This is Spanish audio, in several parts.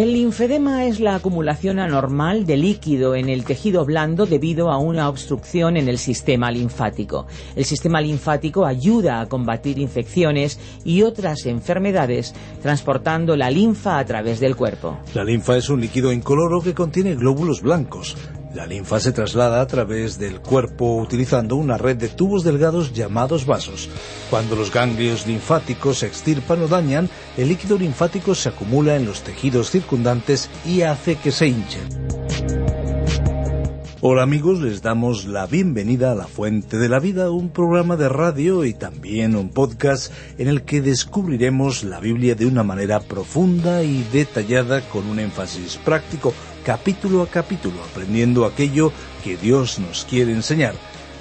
El linfedema es la acumulación anormal de líquido en el tejido blando debido a una obstrucción en el sistema linfático. El sistema linfático ayuda a combatir infecciones y otras enfermedades transportando la linfa a través del cuerpo. La linfa es un líquido incoloro que contiene glóbulos blancos. La linfa se traslada a través del cuerpo utilizando una red de tubos delgados llamados vasos. Cuando los ganglios linfáticos se extirpan o dañan, el líquido linfático se acumula en los tejidos circundantes y hace que se hinchen. Hola amigos, les damos la bienvenida a La Fuente de la Vida, un programa de radio y también un podcast en el que descubriremos la Biblia de una manera profunda y detallada con un énfasis práctico capítulo a capítulo, aprendiendo aquello que Dios nos quiere enseñar.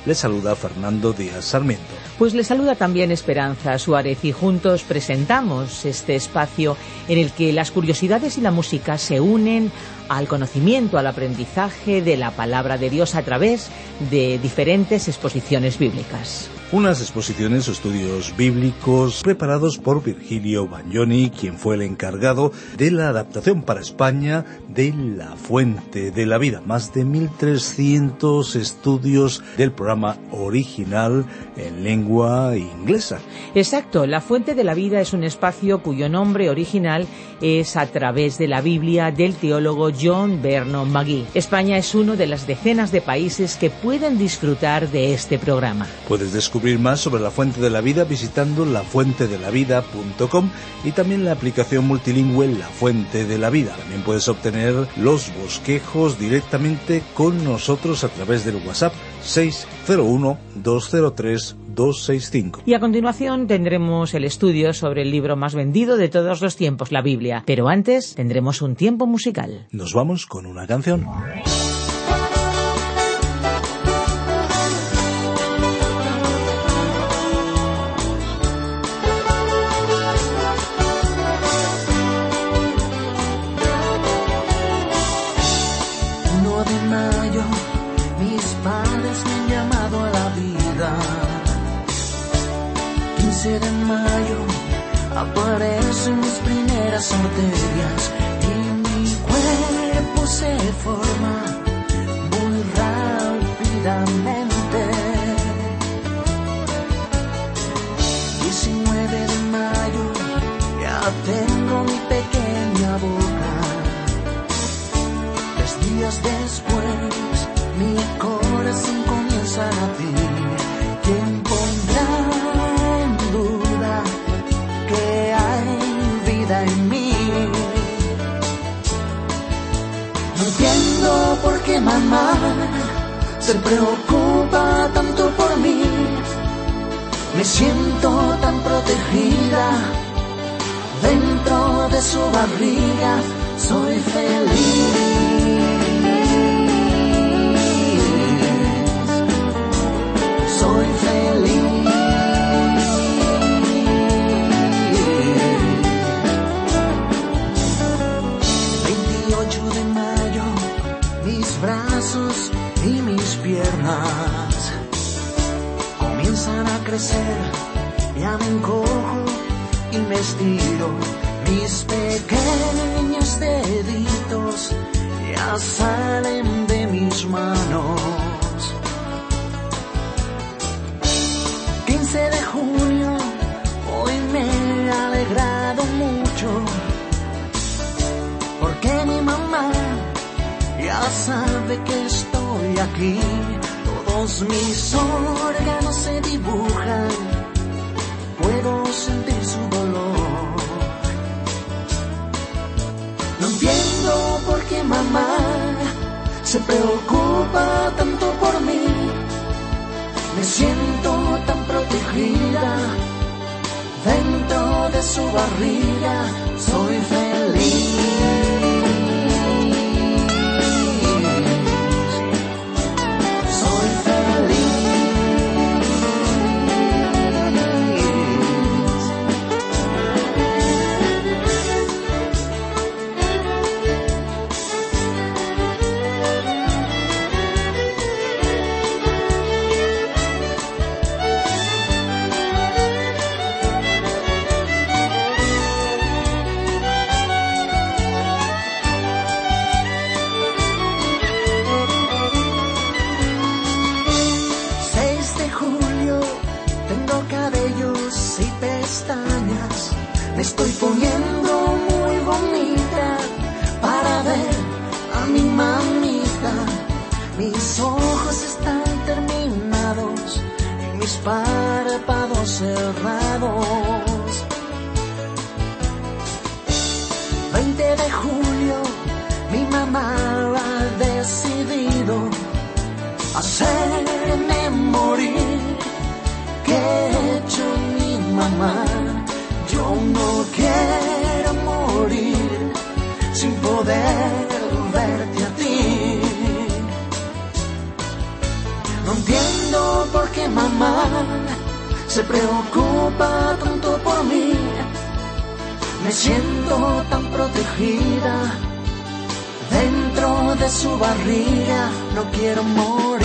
Le saluda Fernando Díaz Sarmiento. Pues le saluda también Esperanza Suárez y juntos presentamos este espacio en el que las curiosidades y la música se unen al conocimiento, al aprendizaje de la palabra de Dios a través de diferentes exposiciones bíblicas. Unas exposiciones o estudios bíblicos preparados por Virgilio Bagnoni, quien fue el encargado de la adaptación para España de La Fuente de la Vida. Más de 1.300 estudios del programa original en lengua inglesa. Exacto, La Fuente de la Vida es un espacio cuyo nombre original es a través de la Biblia del teólogo John Vernon McGee. España es uno de las decenas de países que pueden disfrutar de este programa. Puedes descubrir más sobre la Fuente de la Vida visitando lafuentedelavida.com y también la aplicación multilingüe La Fuente de la Vida. También puedes obtener los bosquejos directamente con nosotros a través del WhatsApp 601-203-265. Y a continuación tendremos el estudio sobre el libro más vendido de todos los tiempos, la Biblia. Pero antes tendremos un tiempo musical. Nos vamos con una canción. Se preocupa tanto por mí. Me siento tan protegida dentro de su barriga. Soy feliz. Crecer, ya me encojo y me estiro, mis pequeños deditos ya salen de mis manos. 15 de junio, hoy me he alegrado mucho, porque mi mamá ya sabe que estoy aquí, mis órganos se dibujan, puedo sentir su dolor. No entiendo por qué mamá se preocupa tanto por mí. Me siento tan protegida dentro de de su barriga soy feliz. Se preocupa tanto por mí. Me siento tan protegida dentro de su barriga, no quiero morir.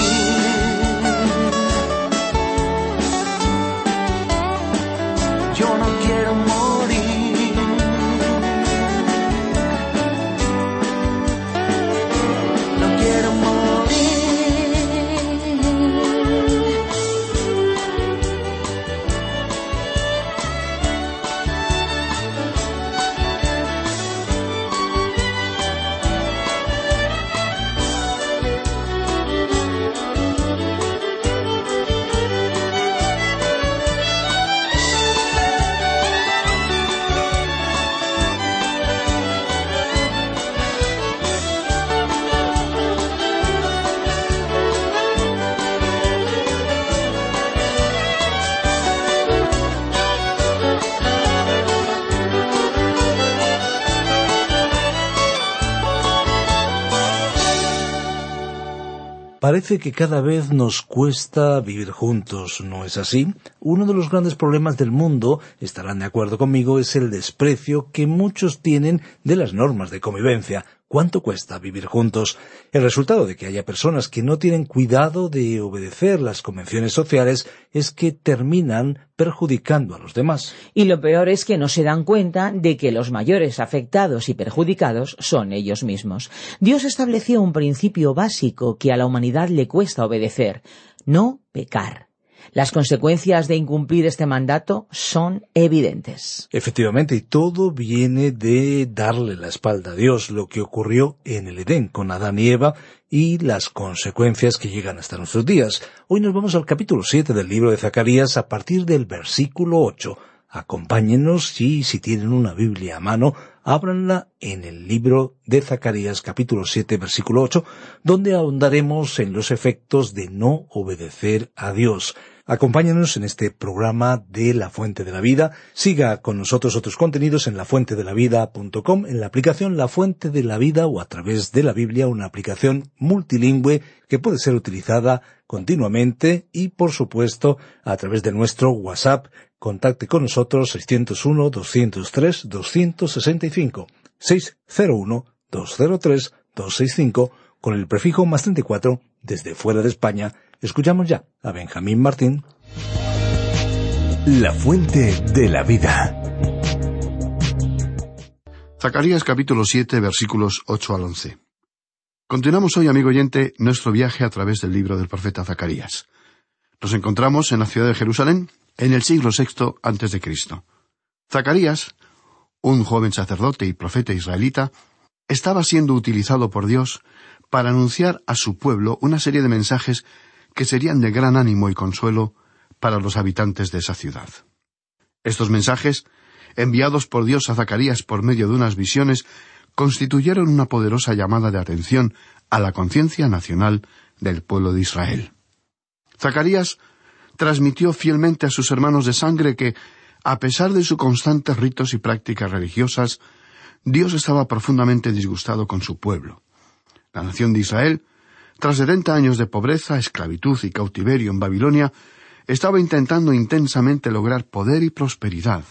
Parece que cada vez nos cuesta vivir juntos, ¿no es así? Uno de los grandes problemas del mundo, estarán de acuerdo conmigo, es el desprecio que muchos tienen de las normas de convivencia. ¿Cuánto cuesta vivir juntos? El resultado de que haya personas que no tienen cuidado de obedecer las convenciones sociales es que terminan perjudicando a los demás. Y lo peor es que no se dan cuenta de que los mayores afectados y perjudicados son ellos mismos. Dios estableció un principio básico que a la humanidad le cuesta obedecer. No pecar. Las consecuencias de incumplir este mandato son evidentes. Efectivamente, y todo viene de darle la espalda a Dios, lo que ocurrió en el Edén con Adán y Eva y las consecuencias que llegan hasta nuestros días. Hoy nos vamos al capítulo 7 del libro de Zacarías a partir del versículo 8. Acompáñenos y si tienen una Biblia a mano, ábranla en el libro de Zacarías capítulo 7 versículo 8, donde ahondaremos en los efectos de no obedecer a Dios. Acompáñanos en este programa de La Fuente de la Vida. Siga con nosotros otros contenidos en lafuentedelavida.com, en la aplicación La Fuente de la Vida o a través de la Biblia, una aplicación multilingüe que puede ser utilizada continuamente y, por supuesto, a través de nuestro WhatsApp. Contacte con nosotros 601-203-265, 601-203-265 con el prefijo más 34 desde fuera de España Escuchamos ya a Benjamín Martín. La fuente de la vida. Zacarías capítulo 7 versículos 8 al 11. Continuamos hoy, amigo oyente, nuestro viaje a través del libro del profeta Zacarías. Nos encontramos en la ciudad de Jerusalén en el siglo VI antes de Cristo. Zacarías, un joven sacerdote y profeta israelita, estaba siendo utilizado por Dios para anunciar a su pueblo una serie de mensajes que serían de gran ánimo y consuelo para los habitantes de esa ciudad. Estos mensajes, enviados por Dios a Zacarías por medio de unas visiones, constituyeron una poderosa llamada de atención a la conciencia nacional del pueblo de Israel. Zacarías transmitió fielmente a sus hermanos de sangre que, A pesar de sus constantes ritos y prácticas religiosas, Dios estaba profundamente disgustado con su pueblo. La nación de Israel, tras setenta años de pobreza, esclavitud y cautiverio en Babilonia, estaba intentando intensamente lograr poder y prosperidad,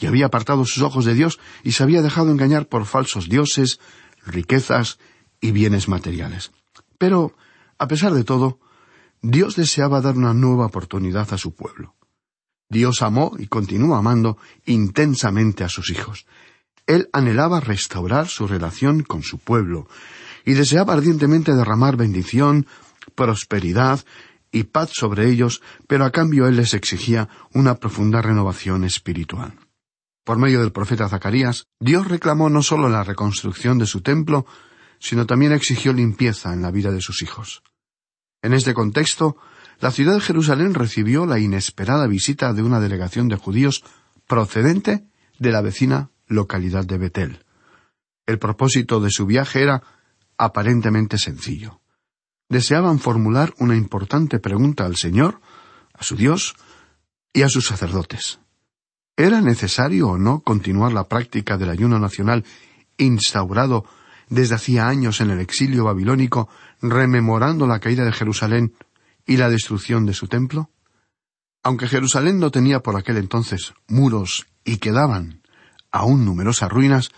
y había apartado sus ojos de Dios y se había dejado engañar por falsos dioses, riquezas y bienes materiales. Pero, a pesar de todo, Dios deseaba dar una nueva oportunidad a su pueblo. Dios amó y continúa amando intensamente a sus hijos. Él anhelaba restaurar su relación con su pueblo y deseaba ardientemente derramar bendición, prosperidad y paz sobre ellos, pero a cambio Él les exigía una profunda renovación espiritual. Por medio del profeta Zacarías, Dios reclamó no solo la reconstrucción de su templo, sino también exigió limpieza en la vida de sus hijos. En este contexto, la ciudad de Jerusalén recibió la inesperada visita de una delegación de judíos procedente de la vecina localidad de Betel. El propósito de su viaje era aparentemente sencillo. Deseaban formular una importante pregunta al Señor, a su Dios y a sus sacerdotes. ¿Era necesario o no continuar la práctica del ayuno nacional instaurado desde hacía años en el exilio babilónico, rememorando la caída de Jerusalén y la destrucción de su templo? Aunque Jerusalén no tenía por aquel entonces muros y quedaban aún numerosas ruinas,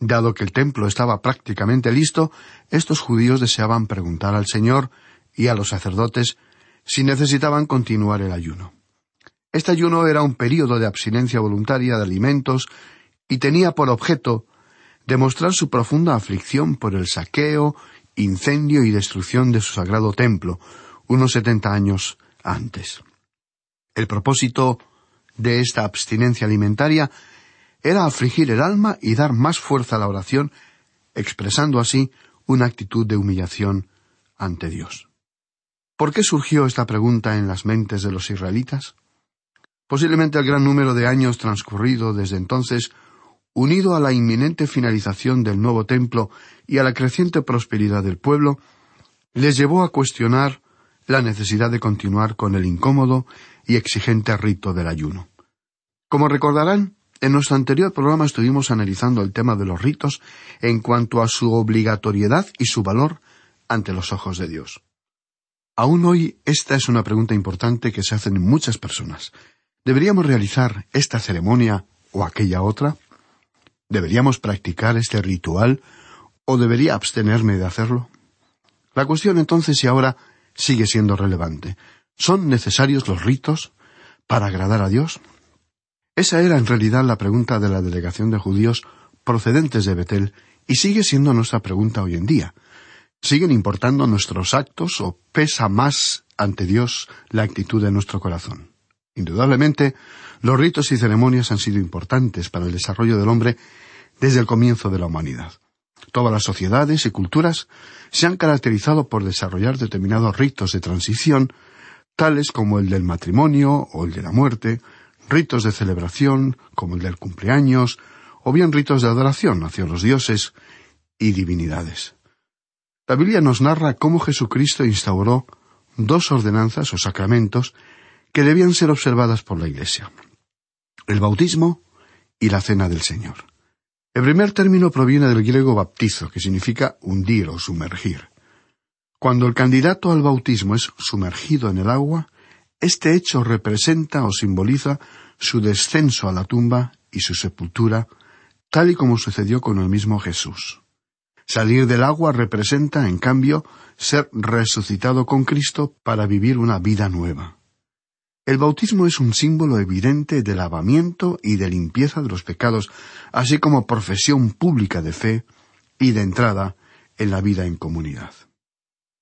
dado que el templo estaba prácticamente listo, estos judíos deseaban preguntar al Señor y a los sacerdotes si necesitaban continuar el ayuno. Este ayuno era un período de abstinencia voluntaria de alimentos y tenía por objeto demostrar su profunda aflicción por el saqueo, incendio y destrucción de su sagrado templo, unos setenta años antes. El propósito de esta abstinencia alimentaria era afligir el alma y dar más fuerza a la oración, expresando así una actitud de humillación ante Dios. ¿Por qué surgió esta pregunta en las mentes de los israelitas? Posiblemente el gran número de años transcurrido desde entonces, unido a la inminente finalización del nuevo templo y a la creciente prosperidad del pueblo, les llevó a cuestionar la necesidad de continuar con el incómodo y exigente rito del ayuno. Como recordarán, en nuestro anterior programa estuvimos analizando el tema de los ritos en cuanto a su obligatoriedad y su valor ante los ojos de Dios. Aún hoy esta es una pregunta importante que se hacen muchas personas. ¿Deberíamos realizar esta ceremonia o aquella otra? ¿Deberíamos practicar este ritual o debería abstenerme de hacerlo? La cuestión entonces y ahora sigue siendo relevante. ¿Son necesarios los ritos para agradar a Dios? Esa era en realidad la pregunta de la delegación de judíos procedentes de Betel y sigue siendo nuestra pregunta hoy en día. ¿Siguen importando nuestros actos o pesa más ante Dios la actitud de nuestro corazón? Indudablemente, los ritos y ceremonias han sido importantes para el desarrollo del hombre desde el comienzo de la humanidad. Todas las sociedades y culturas se han caracterizado por desarrollar determinados ritos de transición, tales como el del matrimonio o el de la muerte, ritos de celebración como el del cumpleaños, o bien ritos de adoración hacia los dioses y divinidades. La Biblia nos narra cómo Jesucristo instauró dos ordenanzas o sacramentos que debían ser observadas por la Iglesia. El bautismo y la cena del Señor. El primer término proviene del griego baptizo, que significa hundir o sumergir. Cuando el candidato al bautismo es sumergido en el agua, este hecho representa o simboliza su descenso a la tumba y su sepultura, tal y como sucedió con el mismo Jesús. Salir del agua representa, en cambio, ser resucitado con Cristo para vivir una vida nueva. El bautismo es un símbolo evidente de lavamiento y de limpieza de los pecados, así como profesión pública de fe y de entrada en la vida en comunidad.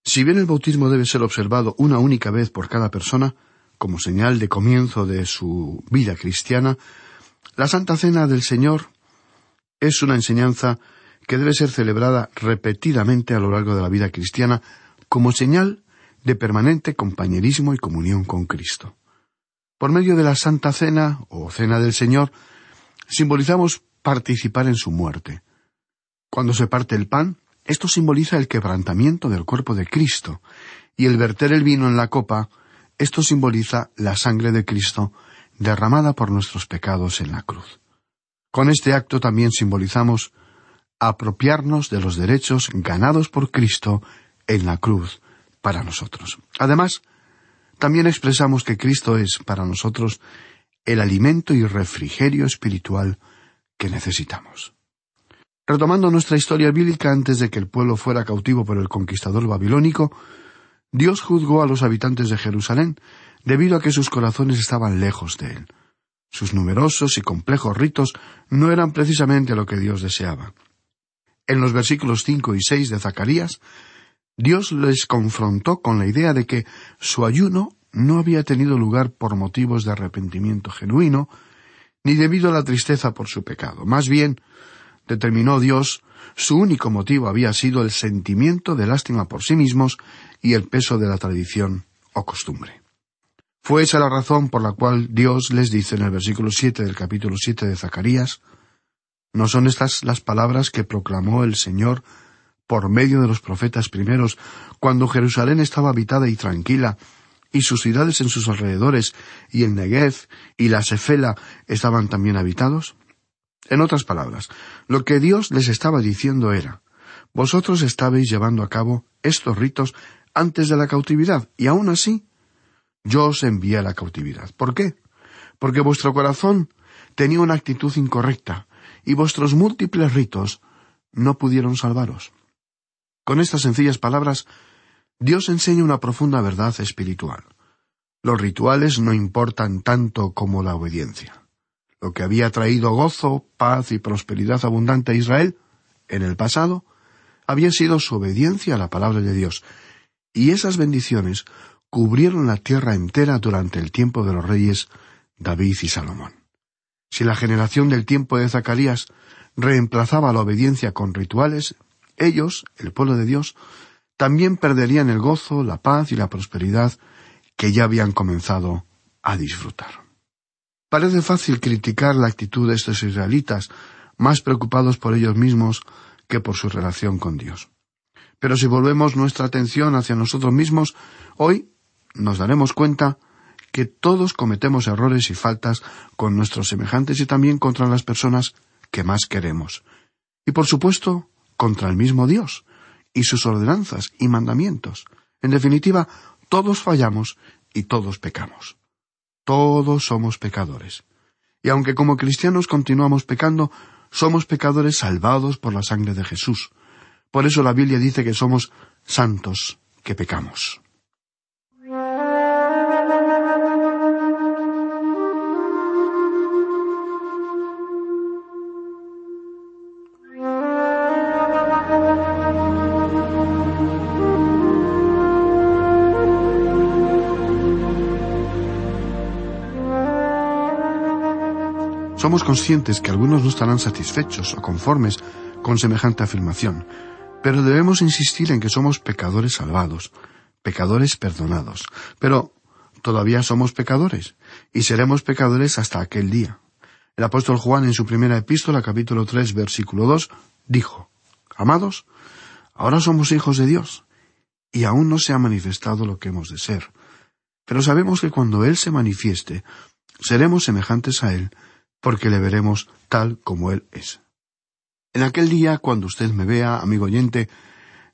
Si bien el bautismo debe ser observado una única vez por cada persona, como señal de comienzo de su vida cristiana, la Santa Cena del Señor es una enseñanza que debe ser celebrada repetidamente a lo largo de la vida cristiana como señal de permanente compañerismo y comunión con Cristo. Por medio de la Santa Cena o Cena del Señor, simbolizamos participar en su muerte. Cuando se parte el pan, esto simboliza el quebrantamiento del cuerpo de Cristo, y el verter el vino en la copa, esto simboliza la sangre de Cristo derramada por nuestros pecados en la cruz. Con este acto también simbolizamos apropiarnos de los derechos ganados por Cristo en la cruz para nosotros. Además, también expresamos que Cristo es para nosotros el alimento y refrigerio espiritual que necesitamos. Retomando nuestra historia bíblica antes de que el pueblo fuera cautivo por el conquistador babilónico, Dios juzgó a los habitantes de Jerusalén debido a que sus corazones estaban lejos de él. Sus numerosos y complejos ritos no eran precisamente lo que Dios deseaba. En los versículos cinco y seis de Zacarías, Dios les confrontó con la idea de que su ayuno no había tenido lugar por motivos de arrepentimiento genuino, ni debido a la tristeza por su pecado. Más bien, determinó Dios, su único motivo había sido el sentimiento de lástima por sí mismos y el peso de la tradición o costumbre. Fue esa la razón por la cual Dios les dice en el versículo siete del capítulo siete de Zacarías ¿No son estas las palabras que proclamó el Señor por medio de los profetas primeros, cuando Jerusalén estaba habitada y tranquila, y sus ciudades en sus alrededores, y el Negev y la Sefela estaban también habitados? En otras palabras, lo que Dios les estaba diciendo era, vosotros estabais llevando a cabo estos ritos antes de la cautividad, y aún así yo os envié a la cautividad. ¿Por qué? Porque vuestro corazón tenía una actitud incorrecta, y vuestros múltiples ritos no pudieron salvaros. Con estas sencillas palabras, Dios enseña una profunda verdad espiritual. Los rituales no importan tanto como la obediencia. Lo que había traído gozo, paz y prosperidad abundante a Israel, en el pasado, había sido su obediencia a la palabra de Dios, y esas bendiciones cubrieron la tierra entera durante el tiempo de los reyes David y Salomón. Si la generación del tiempo de Zacarías reemplazaba la obediencia con rituales, ellos, el pueblo de Dios, también perderían el gozo, la paz y la prosperidad que ya habían comenzado a disfrutar. Parece fácil criticar la actitud de estos israelitas, más preocupados por ellos mismos que por su relación con Dios. Pero si volvemos nuestra atención hacia nosotros mismos, hoy nos daremos cuenta que todos cometemos errores y faltas con nuestros semejantes y también contra las personas que más queremos. Y por supuesto, contra el mismo Dios y sus ordenanzas y mandamientos. En definitiva, todos fallamos y todos pecamos. Todos somos pecadores. Y aunque como cristianos continuamos pecando, somos pecadores salvados por la sangre de Jesús. Por eso la Biblia dice que somos santos que pecamos. Somos conscientes que algunos no estarán satisfechos o conformes con semejante afirmación, pero debemos insistir en que somos pecadores salvados, pecadores perdonados. Pero todavía somos pecadores, y seremos pecadores hasta aquel día. El apóstol Juan en su primera epístola, capítulo tres, versículo dos, dijo Amados, ahora somos hijos de Dios, y aún no se ha manifestado lo que hemos de ser. Pero sabemos que cuando Él se manifieste, seremos semejantes a Él, porque le veremos tal como Él es. En aquel día, cuando usted me vea, amigo oyente,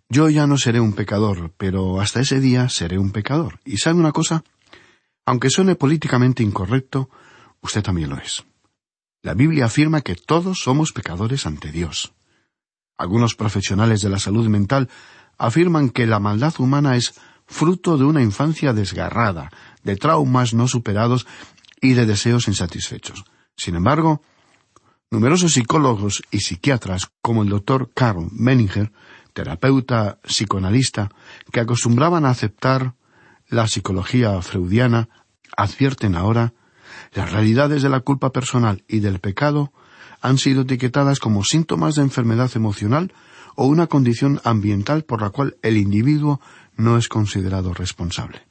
yo ya no seré un pecador, pero hasta ese día seré un pecador. ¿Y sabe una cosa? Aunque suene políticamente incorrecto, usted también lo es. La Biblia afirma que todos somos pecadores ante Dios. Algunos profesionales de la salud mental afirman que la maldad humana es fruto de una infancia desgarrada, de traumas no superados y de deseos insatisfechos. Sin embargo, numerosos psicólogos y psiquiatras, como el doctor Carl Menninger, terapeuta psicoanalista, que acostumbraban a aceptar la psicología freudiana, advierten ahora las realidades de la culpa personal y del pecado han sido etiquetadas como síntomas de enfermedad emocional o una condición ambiental por la cual el individuo no es considerado responsable.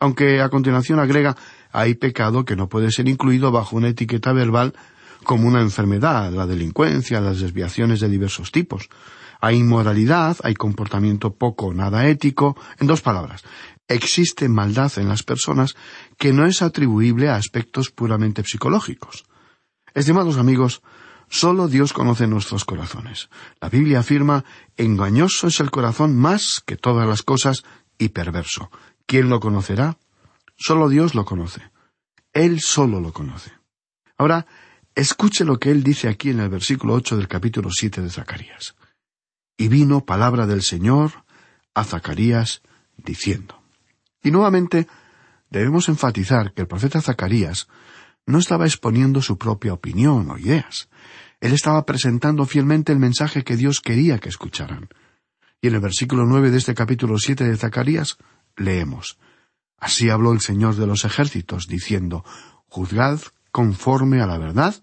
Aunque a continuación agrega hay pecado que no puede ser incluido bajo una etiqueta verbal como una enfermedad, la delincuencia, las desviaciones de diversos tipos. Hay inmoralidad, hay comportamiento poco o nada ético. En dos palabras, existe maldad en las personas que no es atribuible a aspectos puramente psicológicos. Estimados amigos, solo Dios conoce nuestros corazones. La Biblia afirma engañoso es el corazón más que todas las cosas y perverso. ¿Quién lo conocerá? Solo Dios lo conoce. Él solo lo conoce. Ahora, escuche lo que él dice aquí en el versículo ocho del capítulo siete de Zacarías. Y vino palabra del Señor a Zacarías diciendo. Y nuevamente debemos enfatizar que el profeta Zacarías no estaba exponiendo su propia opinión o ideas. Él estaba presentando fielmente el mensaje que Dios quería que escucharan. Y en el versículo nueve de este capítulo siete de Zacarías leemos Así habló el Señor de los ejércitos, diciendo Juzgad conforme a la verdad,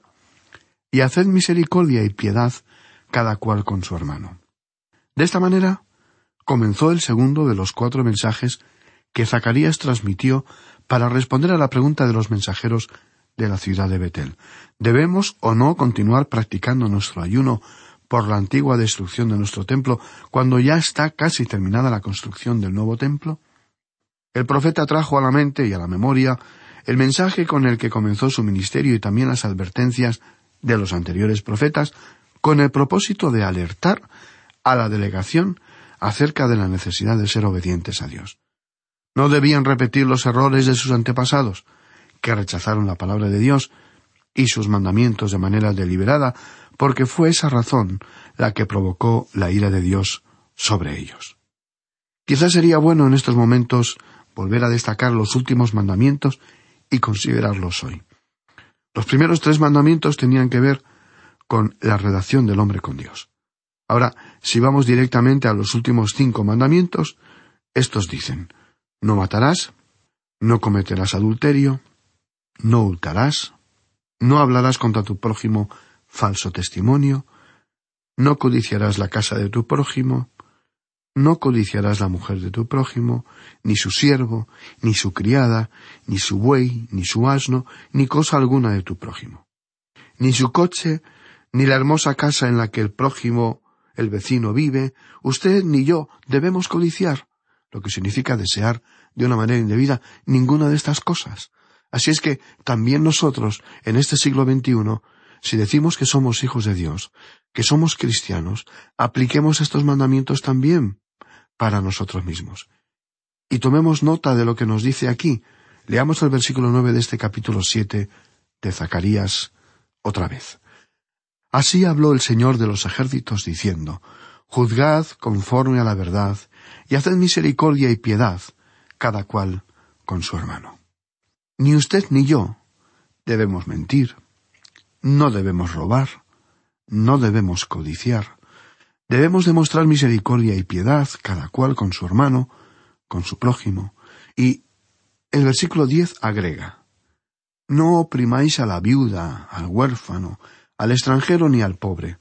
y haced misericordia y piedad cada cual con su hermano. De esta manera comenzó el segundo de los cuatro mensajes que Zacarías transmitió para responder a la pregunta de los mensajeros de la ciudad de Betel. ¿Debemos o no continuar practicando nuestro ayuno por la antigua destrucción de nuestro templo cuando ya está casi terminada la construcción del nuevo templo? El profeta trajo a la mente y a la memoria el mensaje con el que comenzó su ministerio y también las advertencias de los anteriores profetas con el propósito de alertar a la delegación acerca de la necesidad de ser obedientes a Dios. No debían repetir los errores de sus antepasados, que rechazaron la palabra de Dios y sus mandamientos de manera deliberada, porque fue esa razón la que provocó la ira de Dios sobre ellos. Quizás sería bueno en estos momentos volver a destacar los últimos mandamientos y considerarlos hoy. Los primeros tres mandamientos tenían que ver con la redacción del hombre con Dios. Ahora, si vamos directamente a los últimos cinco mandamientos, estos dicen no matarás, no cometerás adulterio, no hurtarás, no hablarás contra tu prójimo falso testimonio, no codiciarás la casa de tu prójimo, no codiciarás la mujer de tu prójimo, ni su siervo, ni su criada, ni su buey, ni su asno, ni cosa alguna de tu prójimo, ni su coche, ni la hermosa casa en la que el prójimo, el vecino vive, usted ni yo debemos codiciar lo que significa desear de una manera indebida ninguna de estas cosas. Así es que también nosotros, en este siglo XXI, si decimos que somos hijos de Dios, que somos cristianos, apliquemos estos mandamientos también para nosotros mismos. Y tomemos nota de lo que nos dice aquí. Leamos el versículo nueve de este capítulo siete de Zacarías otra vez. Así habló el Señor de los ejércitos diciendo, Juzgad conforme a la verdad, y haced misericordia y piedad, cada cual con su hermano. Ni usted ni yo debemos mentir, no debemos robar, no debemos codiciar. Debemos demostrar misericordia y piedad, cada cual con su hermano, con su prójimo. Y el versículo diez agrega, No oprimáis a la viuda, al huérfano, al extranjero ni al pobre,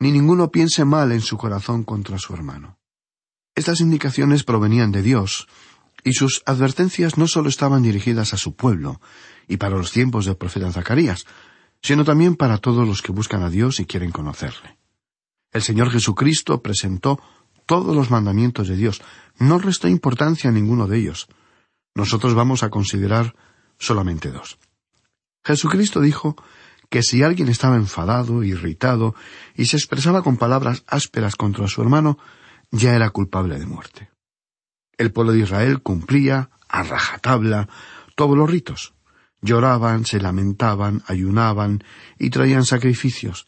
ni ninguno piense mal en su corazón contra su hermano. Estas indicaciones provenían de Dios, y sus advertencias no solo estaban dirigidas a su pueblo y para los tiempos del profeta Zacarías, sino también para todos los que buscan a Dios y quieren conocerle. El Señor Jesucristo presentó todos los mandamientos de Dios, no restó importancia a ninguno de ellos. Nosotros vamos a considerar solamente dos. Jesucristo dijo que si alguien estaba enfadado, irritado, y se expresaba con palabras ásperas contra su hermano, ya era culpable de muerte. El pueblo de Israel cumplía a rajatabla todos los ritos. Lloraban, se lamentaban, ayunaban y traían sacrificios.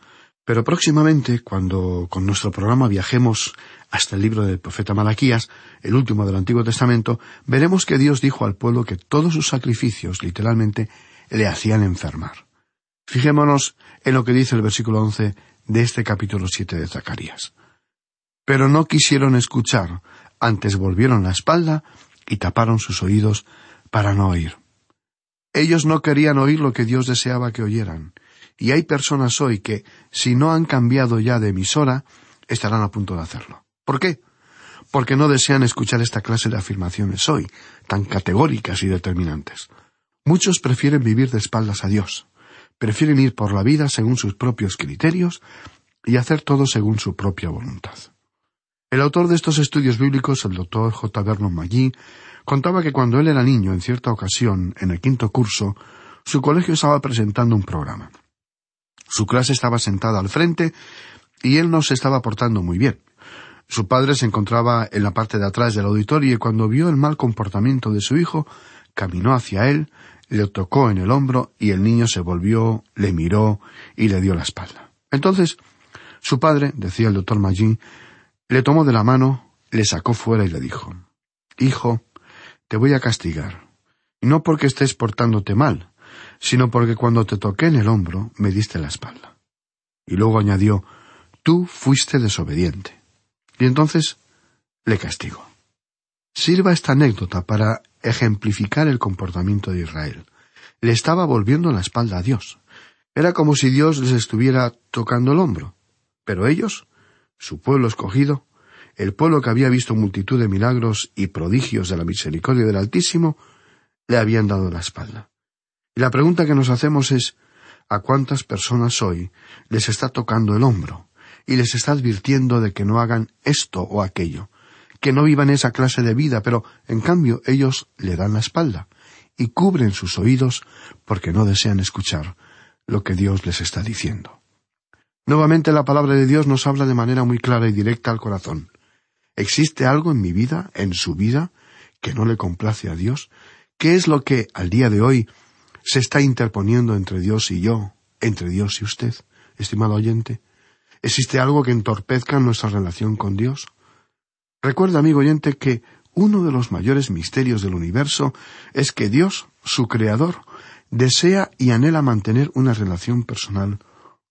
Pero próximamente, cuando con nuestro programa viajemos hasta el libro del profeta Malaquías, el último del Antiguo Testamento, veremos que Dios dijo al pueblo que todos sus sacrificios, literalmente, le hacían enfermar. Fijémonos en lo que dice el versículo once de este capítulo siete de Zacarías. Pero no quisieron escuchar, antes volvieron la espalda y taparon sus oídos para no oír. Ellos no querían oír lo que Dios deseaba que oyeran, y hay personas hoy que, si no han cambiado ya de emisora, estarán a punto de hacerlo. ¿Por qué? Porque no desean escuchar esta clase de afirmaciones hoy, tan categóricas y determinantes. Muchos prefieren vivir de espaldas a Dios, prefieren ir por la vida según sus propios criterios y hacer todo según su propia voluntad. El autor de estos estudios bíblicos, el doctor J. Vernon McGee, contaba que cuando él era niño, en cierta ocasión, en el quinto curso, su colegio estaba presentando un programa. Su clase estaba sentada al frente y él no se estaba portando muy bien. Su padre se encontraba en la parte de atrás del auditorio y cuando vio el mal comportamiento de su hijo, caminó hacia él, le tocó en el hombro y el niño se volvió, le miró y le dio la espalda. Entonces, su padre, decía el doctor Maggi, le tomó de la mano, le sacó fuera y le dijo Hijo, te voy a castigar. No porque estés portándote mal, sino porque cuando te toqué en el hombro me diste la espalda. Y luego añadió Tú fuiste desobediente. Y entonces le castigó. Sirva esta anécdota para ejemplificar el comportamiento de Israel. Le estaba volviendo la espalda a Dios. Era como si Dios les estuviera tocando el hombro. Pero ellos, su pueblo escogido, el pueblo que había visto multitud de milagros y prodigios de la misericordia del Altísimo, le habían dado la espalda. Y la pregunta que nos hacemos es ¿a cuántas personas hoy les está tocando el hombro y les está advirtiendo de que no hagan esto o aquello, que no vivan esa clase de vida, pero en cambio ellos le dan la espalda y cubren sus oídos porque no desean escuchar lo que Dios les está diciendo. Nuevamente la palabra de Dios nos habla de manera muy clara y directa al corazón. ¿Existe algo en mi vida, en su vida, que no le complace a Dios? ¿Qué es lo que, al día de hoy, se está interponiendo entre Dios y yo, entre Dios y usted, estimado oyente? ¿Existe algo que entorpezca nuestra relación con Dios? Recuerda, amigo oyente, que uno de los mayores misterios del universo es que Dios, su Creador, desea y anhela mantener una relación personal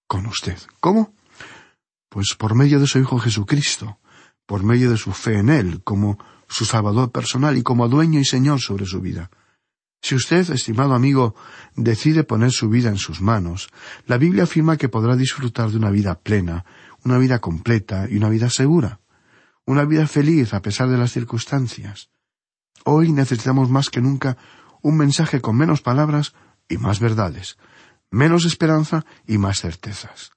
con usted. ¿Cómo? Pues por medio de su Hijo Jesucristo, por medio de su fe en Él, como su Salvador personal y como dueño y Señor sobre su vida. Si usted, estimado amigo, decide poner su vida en sus manos, la Biblia afirma que podrá disfrutar de una vida plena, una vida completa y una vida segura, una vida feliz a pesar de las circunstancias. Hoy necesitamos más que nunca un mensaje con menos palabras y más verdades, menos esperanza y más certezas.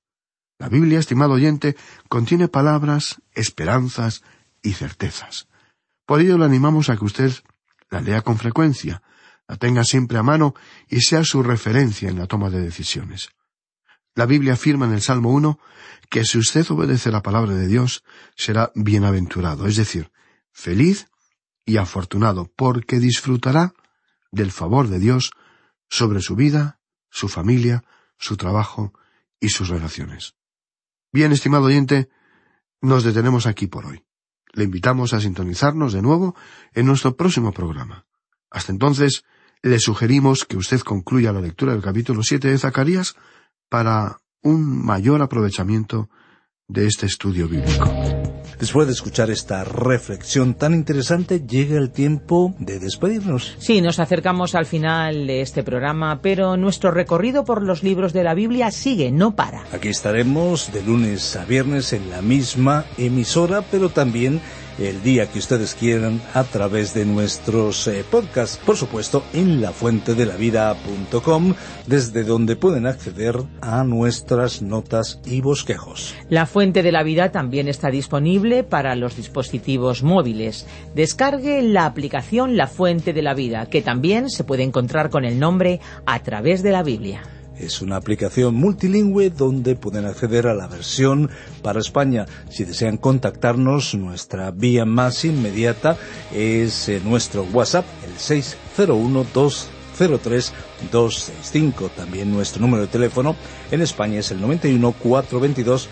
La Biblia, estimado oyente, contiene palabras, esperanzas y certezas. Por ello le animamos a que usted la lea con frecuencia, la tenga siempre a mano y sea su referencia en la toma de decisiones. La Biblia afirma en el Salmo 1 que si usted obedece la palabra de Dios, será bienaventurado, es decir, feliz y afortunado, porque disfrutará del favor de Dios sobre su vida, su familia, su trabajo y sus relaciones. Bien, estimado oyente, nos detenemos aquí por hoy. Le invitamos a sintonizarnos de nuevo en nuestro próximo programa. Hasta entonces, le sugerimos que usted concluya la lectura del capítulo siete de Zacarías para un mayor aprovechamiento de este estudio bíblico. Después de escuchar esta reflexión tan interesante, llega el tiempo de despedirnos. Sí, nos acercamos al final de este programa, pero nuestro recorrido por los libros de la Biblia sigue, no para. Aquí estaremos de lunes a viernes en la misma emisora, pero también el día que ustedes quieran a través de nuestros eh, podcasts, por supuesto en lafuentedelavida.com, desde donde pueden acceder a nuestras notas y bosquejos. La Fuente de la Vida también está disponible para los dispositivos móviles. Descargue la aplicación La Fuente de la Vida, que también se puede encontrar con el nombre a través de la Biblia. Es una aplicación multilingüe donde pueden acceder a la versión para España. Si desean contactarnos, nuestra vía más inmediata es eh, nuestro WhatsApp, el 601 203 265. También nuestro número de teléfono en España es el 91 422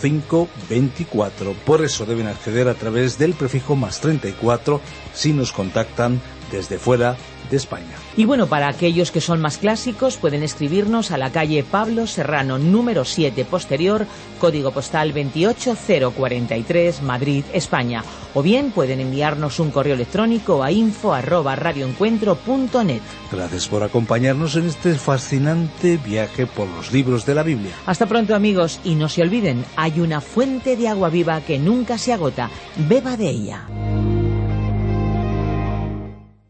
0524. Por eso deben acceder a través del prefijo más 34 si nos contactan desde fuera de España. Y bueno, para aquellos que son más clásicos, pueden escribirnos a la calle Pablo Serrano, número 7 posterior, código postal 28043, Madrid, España. O bien pueden enviarnos un correo electrónico a info arroba radioencuentro.net. Gracias por acompañarnos en este fascinante viaje por los libros de la Biblia. Hasta pronto amigos, y no se olviden, hay una fuente de agua viva que nunca se agota. Beba de ella.